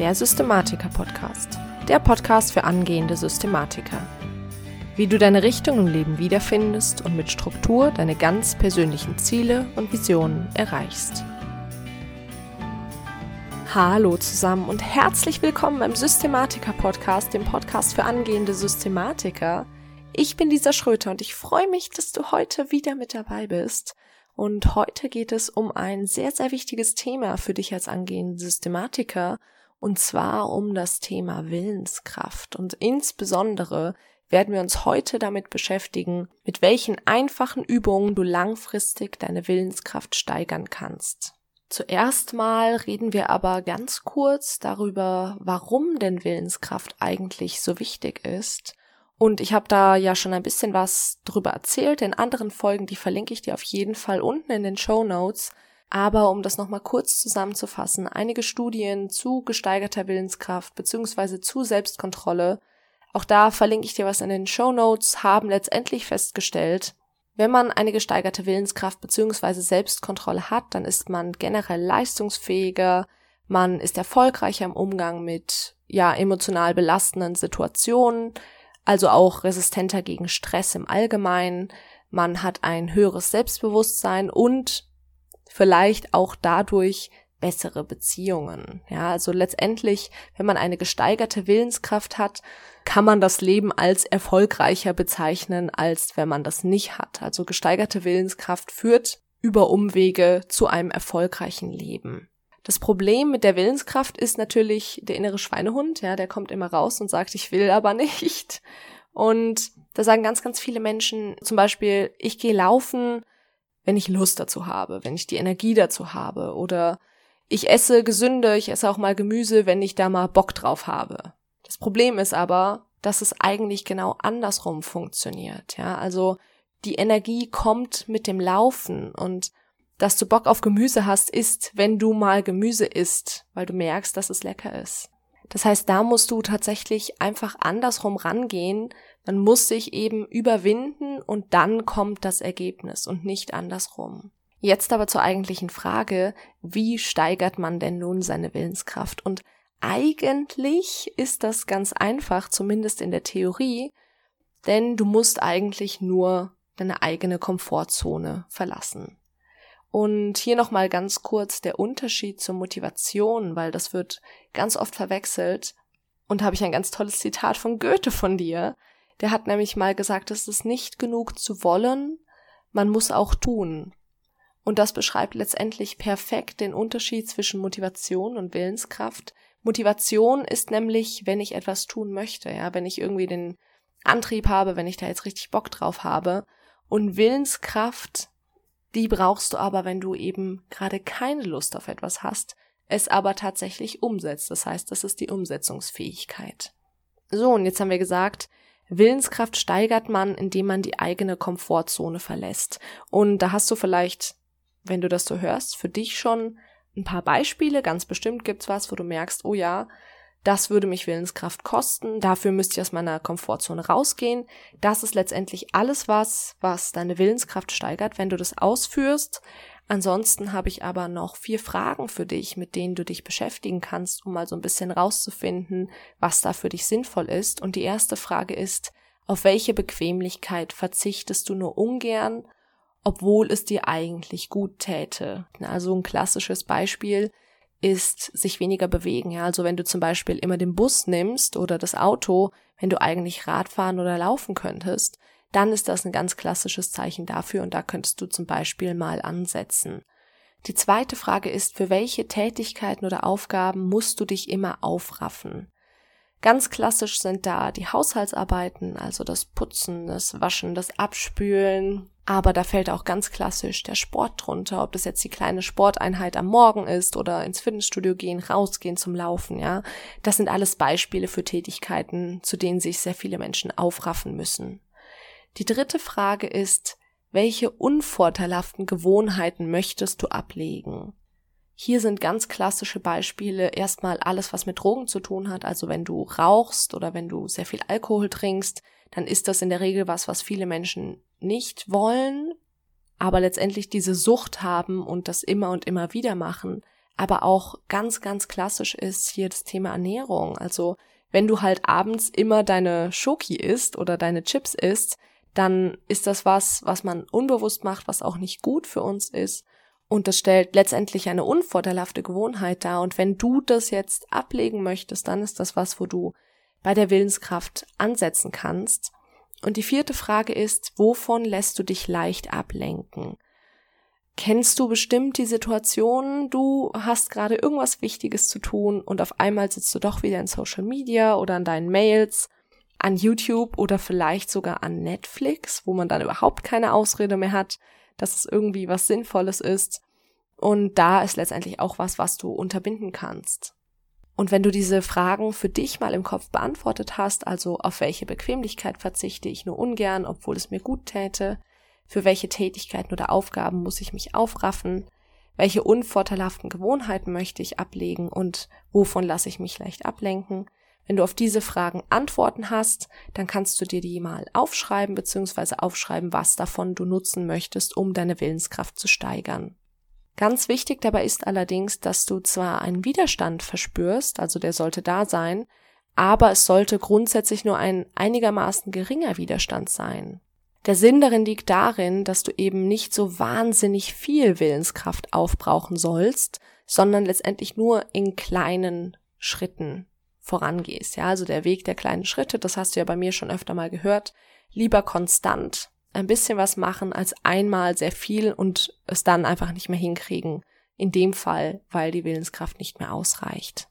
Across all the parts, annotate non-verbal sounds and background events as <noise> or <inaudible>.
der Systematiker-Podcast. Der Podcast für angehende Systematiker. Wie du deine Richtung im Leben wiederfindest und mit Struktur deine ganz persönlichen Ziele und Visionen erreichst. Hallo zusammen und herzlich willkommen beim Systematiker-Podcast, dem Podcast für angehende Systematiker. Ich bin Lisa Schröter und ich freue mich, dass du heute wieder mit dabei bist. Und heute geht es um ein sehr, sehr wichtiges Thema für dich als angehende Systematiker, und zwar um das Thema Willenskraft. Und insbesondere werden wir uns heute damit beschäftigen, mit welchen einfachen Übungen du langfristig deine Willenskraft steigern kannst. Zuerst mal reden wir aber ganz kurz darüber, warum denn Willenskraft eigentlich so wichtig ist und ich habe da ja schon ein bisschen was drüber erzählt. In anderen Folgen, die verlinke ich dir auf jeden Fall unten in den Show Notes. Aber um das nochmal kurz zusammenzufassen, einige Studien zu gesteigerter Willenskraft bzw. zu Selbstkontrolle, auch da verlinke ich dir was in den Show Notes, haben letztendlich festgestellt, wenn man eine gesteigerte Willenskraft bzw. Selbstkontrolle hat, dann ist man generell leistungsfähiger, man ist erfolgreicher im Umgang mit ja emotional belastenden Situationen, also auch resistenter gegen Stress im Allgemeinen. Man hat ein höheres Selbstbewusstsein und vielleicht auch dadurch bessere Beziehungen. Ja, also letztendlich, wenn man eine gesteigerte Willenskraft hat, kann man das Leben als erfolgreicher bezeichnen, als wenn man das nicht hat. Also gesteigerte Willenskraft führt über Umwege zu einem erfolgreichen Leben. Das Problem mit der Willenskraft ist natürlich der innere Schweinehund, ja, der kommt immer raus und sagt, ich will aber <laughs> nicht. Und da sagen ganz, ganz viele Menschen zum Beispiel, ich gehe laufen, wenn ich Lust dazu habe, wenn ich die Energie dazu habe. Oder ich esse gesünder, ich esse auch mal Gemüse, wenn ich da mal Bock drauf habe. Das Problem ist aber, dass es eigentlich genau andersrum funktioniert. Ja, also die Energie kommt mit dem Laufen und dass du Bock auf Gemüse hast, ist, wenn du mal Gemüse isst, weil du merkst, dass es lecker ist. Das heißt, da musst du tatsächlich einfach andersrum rangehen. Man muss sich eben überwinden und dann kommt das Ergebnis und nicht andersrum. Jetzt aber zur eigentlichen Frage, wie steigert man denn nun seine Willenskraft? Und eigentlich ist das ganz einfach, zumindest in der Theorie, denn du musst eigentlich nur deine eigene Komfortzone verlassen. Und hier nochmal ganz kurz der Unterschied zur Motivation, weil das wird ganz oft verwechselt. Und habe ich ein ganz tolles Zitat von Goethe von dir. Der hat nämlich mal gesagt, es ist nicht genug zu wollen, man muss auch tun. Und das beschreibt letztendlich perfekt den Unterschied zwischen Motivation und Willenskraft. Motivation ist nämlich, wenn ich etwas tun möchte, ja, wenn ich irgendwie den Antrieb habe, wenn ich da jetzt richtig Bock drauf habe. Und Willenskraft die brauchst du aber, wenn du eben gerade keine Lust auf etwas hast, es aber tatsächlich umsetzt. Das heißt, das ist die Umsetzungsfähigkeit. So, und jetzt haben wir gesagt, Willenskraft steigert man, indem man die eigene Komfortzone verlässt. Und da hast du vielleicht, wenn du das so hörst, für dich schon ein paar Beispiele. Ganz bestimmt gibt's was, wo du merkst, oh ja, das würde mich Willenskraft kosten. Dafür müsste ich aus meiner Komfortzone rausgehen. Das ist letztendlich alles was, was deine Willenskraft steigert, wenn du das ausführst. Ansonsten habe ich aber noch vier Fragen für dich, mit denen du dich beschäftigen kannst, um mal so ein bisschen rauszufinden, was da für dich sinnvoll ist. Und die erste Frage ist, auf welche Bequemlichkeit verzichtest du nur ungern, obwohl es dir eigentlich gut täte? Also ein klassisches Beispiel ist sich weniger bewegen. Ja, also wenn du zum Beispiel immer den Bus nimmst oder das Auto, wenn du eigentlich Radfahren oder laufen könntest, dann ist das ein ganz klassisches Zeichen dafür und da könntest du zum Beispiel mal ansetzen. Die zweite Frage ist, für welche Tätigkeiten oder Aufgaben musst du dich immer aufraffen? Ganz klassisch sind da die Haushaltsarbeiten, also das Putzen, das Waschen, das Abspülen. Aber da fällt auch ganz klassisch der Sport drunter, ob das jetzt die kleine Sporteinheit am Morgen ist oder ins Fitnessstudio gehen, rausgehen zum Laufen, ja. Das sind alles Beispiele für Tätigkeiten, zu denen sich sehr viele Menschen aufraffen müssen. Die dritte Frage ist, welche unvorteilhaften Gewohnheiten möchtest du ablegen? Hier sind ganz klassische Beispiele erstmal alles, was mit Drogen zu tun hat. Also wenn du rauchst oder wenn du sehr viel Alkohol trinkst, dann ist das in der Regel was, was viele Menschen nicht wollen, aber letztendlich diese Sucht haben und das immer und immer wieder machen. aber auch ganz, ganz klassisch ist hier das Thema Ernährung. Also wenn du halt abends immer deine Schoki isst oder deine Chips isst, dann ist das was, was man unbewusst macht, was auch nicht gut für uns ist. Und das stellt letztendlich eine unvorteilhafte Gewohnheit dar. Und wenn du das jetzt ablegen möchtest, dann ist das was, wo du bei der Willenskraft ansetzen kannst. Und die vierte Frage ist, wovon lässt du dich leicht ablenken? Kennst du bestimmt die Situation, du hast gerade irgendwas Wichtiges zu tun und auf einmal sitzt du doch wieder in Social Media oder an deinen Mails, an YouTube oder vielleicht sogar an Netflix, wo man dann überhaupt keine Ausrede mehr hat, dass es irgendwie was Sinnvolles ist. Und da ist letztendlich auch was, was du unterbinden kannst. Und wenn du diese Fragen für dich mal im Kopf beantwortet hast, also auf welche Bequemlichkeit verzichte ich nur ungern, obwohl es mir gut täte, für welche Tätigkeiten oder Aufgaben muss ich mich aufraffen, welche unvorteilhaften Gewohnheiten möchte ich ablegen und wovon lasse ich mich leicht ablenken. Wenn du auf diese Fragen Antworten hast, dann kannst du dir die mal aufschreiben bzw. aufschreiben, was davon du nutzen möchtest, um deine Willenskraft zu steigern. Ganz wichtig dabei ist allerdings, dass du zwar einen Widerstand verspürst, also der sollte da sein, aber es sollte grundsätzlich nur ein einigermaßen geringer Widerstand sein. Der Sinn darin liegt darin, dass du eben nicht so wahnsinnig viel Willenskraft aufbrauchen sollst, sondern letztendlich nur in kleinen Schritten vorangehst. Ja, also der Weg der kleinen Schritte, das hast du ja bei mir schon öfter mal gehört, lieber konstant ein bisschen was machen als einmal sehr viel und es dann einfach nicht mehr hinkriegen. In dem Fall, weil die Willenskraft nicht mehr ausreicht.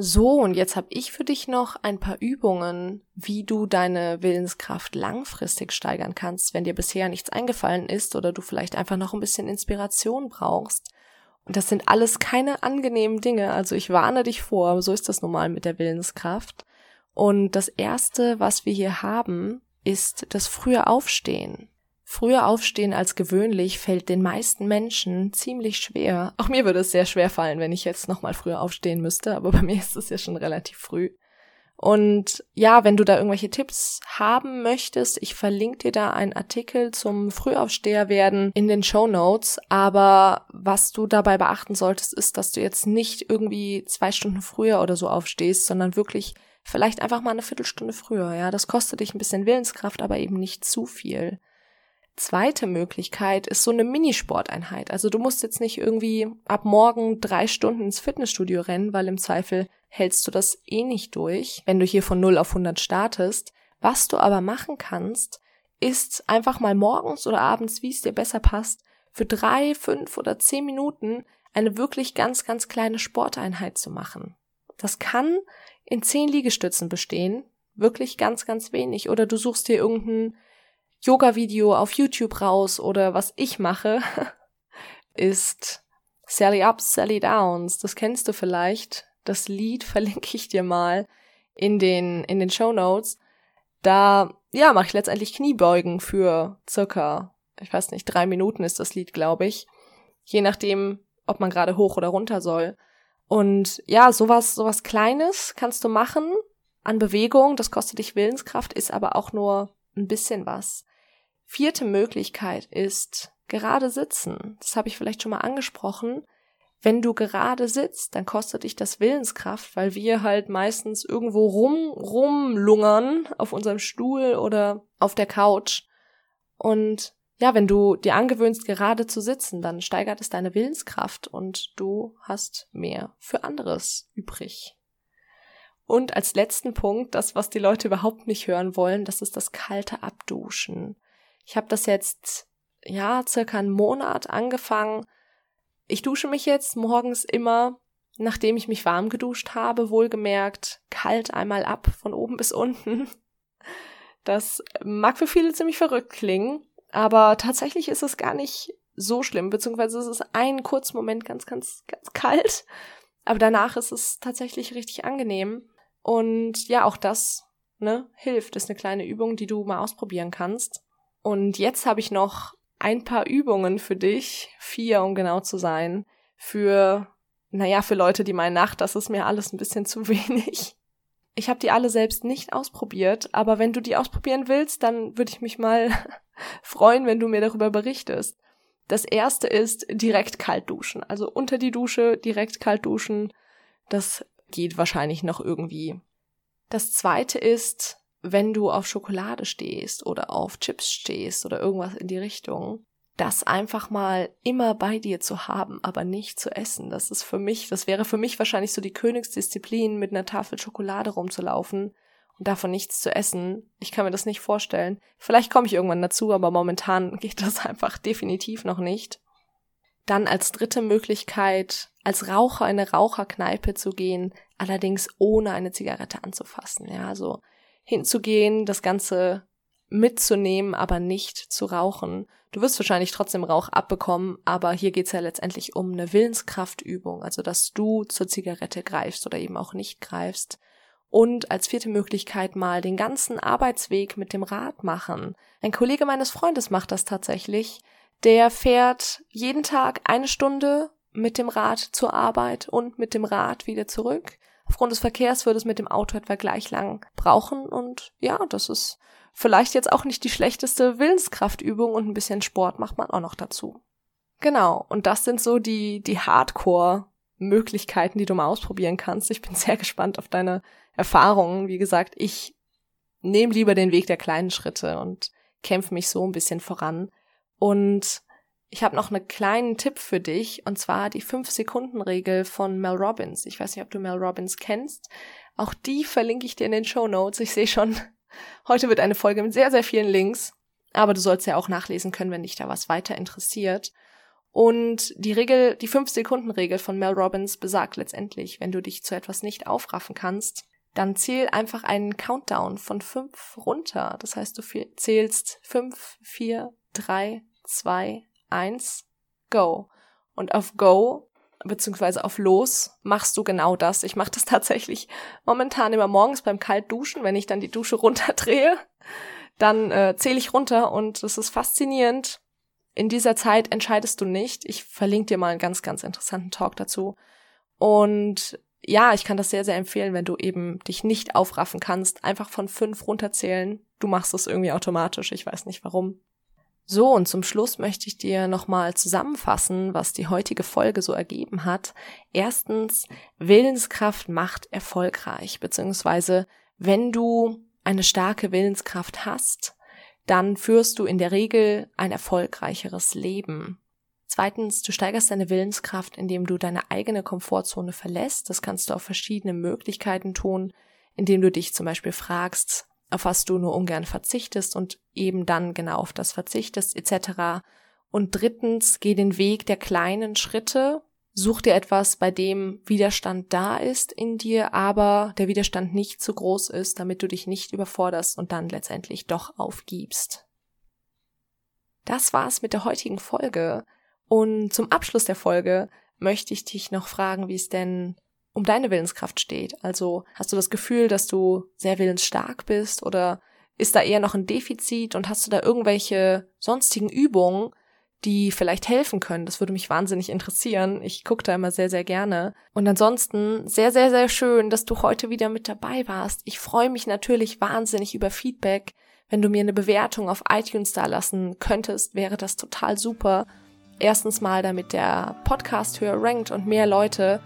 So, und jetzt habe ich für dich noch ein paar Übungen, wie du deine Willenskraft langfristig steigern kannst, wenn dir bisher nichts eingefallen ist oder du vielleicht einfach noch ein bisschen Inspiration brauchst. Das sind alles keine angenehmen Dinge, also ich warne dich vor, so ist das normal mit der Willenskraft. Und das erste, was wir hier haben, ist das frühe Aufstehen. Früher aufstehen als gewöhnlich fällt den meisten Menschen ziemlich schwer. Auch mir würde es sehr schwer fallen, wenn ich jetzt nochmal früher aufstehen müsste, aber bei mir ist es ja schon relativ früh. Und ja, wenn du da irgendwelche Tipps haben möchtest, ich verlinke dir da einen Artikel zum Frühaufsteher werden in den Show Notes. Aber was du dabei beachten solltest, ist, dass du jetzt nicht irgendwie zwei Stunden früher oder so aufstehst, sondern wirklich vielleicht einfach mal eine Viertelstunde früher. Ja, das kostet dich ein bisschen Willenskraft, aber eben nicht zu viel. Zweite Möglichkeit ist so eine Minisporteinheit. Also du musst jetzt nicht irgendwie ab morgen drei Stunden ins Fitnessstudio rennen, weil im Zweifel hältst du das eh nicht durch, wenn du hier von 0 auf 100 startest. Was du aber machen kannst, ist einfach mal morgens oder abends, wie es dir besser passt, für drei, fünf oder zehn Minuten eine wirklich ganz, ganz kleine Sporteinheit zu machen. Das kann in zehn Liegestützen bestehen, wirklich ganz, ganz wenig. Oder du suchst dir irgendein Yoga-Video auf YouTube raus oder was ich mache, <laughs> ist Sally Ups, Sally Downs. Das kennst du vielleicht. Das Lied <laughs> verlinke ich dir mal in den, in den Show Notes. Da, ja, mache ich letztendlich Kniebeugen für circa, ich weiß nicht, drei Minuten ist das Lied, glaube ich. Je nachdem, ob man gerade hoch oder runter soll. Und ja, sowas, sowas Kleines kannst du machen an Bewegung. Das kostet dich Willenskraft, ist aber auch nur ein bisschen was. Vierte Möglichkeit ist gerade sitzen. Das habe ich vielleicht schon mal angesprochen. Wenn du gerade sitzt, dann kostet dich das Willenskraft, weil wir halt meistens irgendwo rum, rumlungern auf unserem Stuhl oder auf der Couch. Und ja, wenn du dir angewöhnst, gerade zu sitzen, dann steigert es deine Willenskraft und du hast mehr für anderes übrig. Und als letzten Punkt, das, was die Leute überhaupt nicht hören wollen, das ist das kalte Abduschen. Ich habe das jetzt, ja, circa einen Monat angefangen. Ich dusche mich jetzt morgens immer, nachdem ich mich warm geduscht habe, wohlgemerkt, kalt einmal ab, von oben bis unten. Das mag für viele ziemlich verrückt klingen, aber tatsächlich ist es gar nicht so schlimm, beziehungsweise es ist ein kurzen Moment ganz, ganz, ganz kalt. Aber danach ist es tatsächlich richtig angenehm. Und ja, auch das, ne, hilft. Ist eine kleine Übung, die du mal ausprobieren kannst. Und jetzt habe ich noch ein paar Übungen für dich, vier, um genau zu sein, für, naja, für Leute, die meinen, ach, das ist mir alles ein bisschen zu <laughs> wenig. Ich habe die alle selbst nicht ausprobiert, aber wenn du die ausprobieren willst, dann würde ich mich mal <laughs> freuen, wenn du mir darüber berichtest. Das erste ist direkt kalt duschen. Also unter die Dusche direkt kalt duschen. Das geht wahrscheinlich noch irgendwie. Das zweite ist, wenn du auf Schokolade stehst oder auf Chips stehst oder irgendwas in die Richtung, das einfach mal immer bei dir zu haben, aber nicht zu essen. Das ist für mich, das wäre für mich wahrscheinlich so die Königsdisziplin, mit einer Tafel Schokolade rumzulaufen und davon nichts zu essen. Ich kann mir das nicht vorstellen. Vielleicht komme ich irgendwann dazu, aber momentan <laughs> geht das einfach definitiv noch nicht. Dann als dritte Möglichkeit, als Raucher in eine Raucherkneipe zu gehen, allerdings ohne eine Zigarette anzufassen. Ja, so hinzugehen, das Ganze mitzunehmen, aber nicht zu rauchen. Du wirst wahrscheinlich trotzdem Rauch abbekommen, aber hier geht's ja letztendlich um eine Willenskraftübung, also dass du zur Zigarette greifst oder eben auch nicht greifst. Und als vierte Möglichkeit mal den ganzen Arbeitsweg mit dem Rad machen. Ein Kollege meines Freundes macht das tatsächlich. Der fährt jeden Tag eine Stunde mit dem Rad zur Arbeit und mit dem Rad wieder zurück. Aufgrund des Verkehrs würde es mit dem Auto etwa gleich lang brauchen und ja, das ist vielleicht jetzt auch nicht die schlechteste Willenskraftübung und ein bisschen Sport macht man auch noch dazu. Genau, und das sind so die, die Hardcore-Möglichkeiten, die du mal ausprobieren kannst. Ich bin sehr gespannt auf deine Erfahrungen. Wie gesagt, ich nehme lieber den Weg der kleinen Schritte und kämpfe mich so ein bisschen voran. Und ich habe noch einen kleinen Tipp für dich, und zwar die 5-Sekunden-Regel von Mel Robbins. Ich weiß nicht, ob du Mel Robbins kennst. Auch die verlinke ich dir in den Show Notes. Ich sehe schon, <laughs> heute wird eine Folge mit sehr, sehr vielen Links. Aber du sollst ja auch nachlesen können, wenn dich da was weiter interessiert. Und die Regel, die 5-Sekunden-Regel von Mel Robbins besagt letztendlich, wenn du dich zu etwas nicht aufraffen kannst, dann zähl einfach einen Countdown von 5 runter. Das heißt, du zählst 5, 4, 3, 2, eins, go. Und auf go, beziehungsweise auf los, machst du genau das. Ich mache das <laughs> tatsächlich momentan immer morgens beim Kaltduschen, wenn ich dann die Dusche <laughs> runterdrehe. Dann äh, zähle ich runter und es ist faszinierend. In dieser Zeit entscheidest du nicht. Ich verlinke dir mal einen ganz, ganz interessanten Talk dazu. Und ja, ich kann das sehr, sehr empfehlen, wenn du eben dich nicht aufraffen kannst, einfach von fünf runterzählen. Du machst es irgendwie automatisch. Ich weiß nicht warum. So, und zum Schluss möchte ich dir nochmal zusammenfassen, was die heutige Folge so ergeben hat. Erstens, Willenskraft macht erfolgreich, beziehungsweise wenn du eine starke Willenskraft hast, dann führst du in der Regel ein erfolgreicheres Leben. Zweitens, du steigerst deine Willenskraft, indem du deine eigene Komfortzone verlässt. Das kannst du auf verschiedene Möglichkeiten tun, indem du dich zum Beispiel fragst, auf was du nur ungern verzichtest und eben dann genau auf das verzichtest etc. Und drittens, geh den Weg der kleinen Schritte, such dir etwas, bei dem Widerstand da ist in dir, aber der Widerstand nicht zu groß ist, damit du dich nicht überforderst und dann letztendlich doch aufgibst. Das war's mit der heutigen Folge. Und zum Abschluss der Folge möchte ich dich noch fragen, wie es denn um deine Willenskraft steht. Also hast du das Gefühl, dass du sehr willensstark bist oder ist da eher noch ein Defizit und hast du da irgendwelche sonstigen Übungen, die vielleicht helfen können? Das würde mich wahnsinnig interessieren. Ich gucke da immer sehr, sehr gerne. Und ansonsten sehr, sehr, sehr schön, dass du heute wieder mit dabei warst. Ich freue mich natürlich wahnsinnig über Feedback. Wenn du mir eine Bewertung auf iTunes da lassen könntest, wäre das total super. Erstens mal, damit der Podcast höher rankt und mehr Leute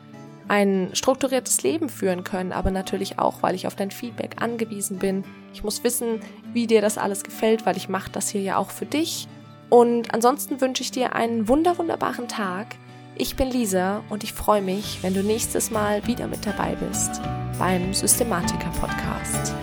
ein strukturiertes Leben führen können, aber natürlich auch, weil ich auf dein Feedback angewiesen bin. Ich muss wissen, wie dir das alles gefällt, weil ich mache das hier ja auch für dich. Und ansonsten wünsche ich dir einen wunder wunderbaren Tag. Ich bin Lisa und ich freue mich, wenn du nächstes Mal wieder mit dabei bist beim Systematiker Podcast.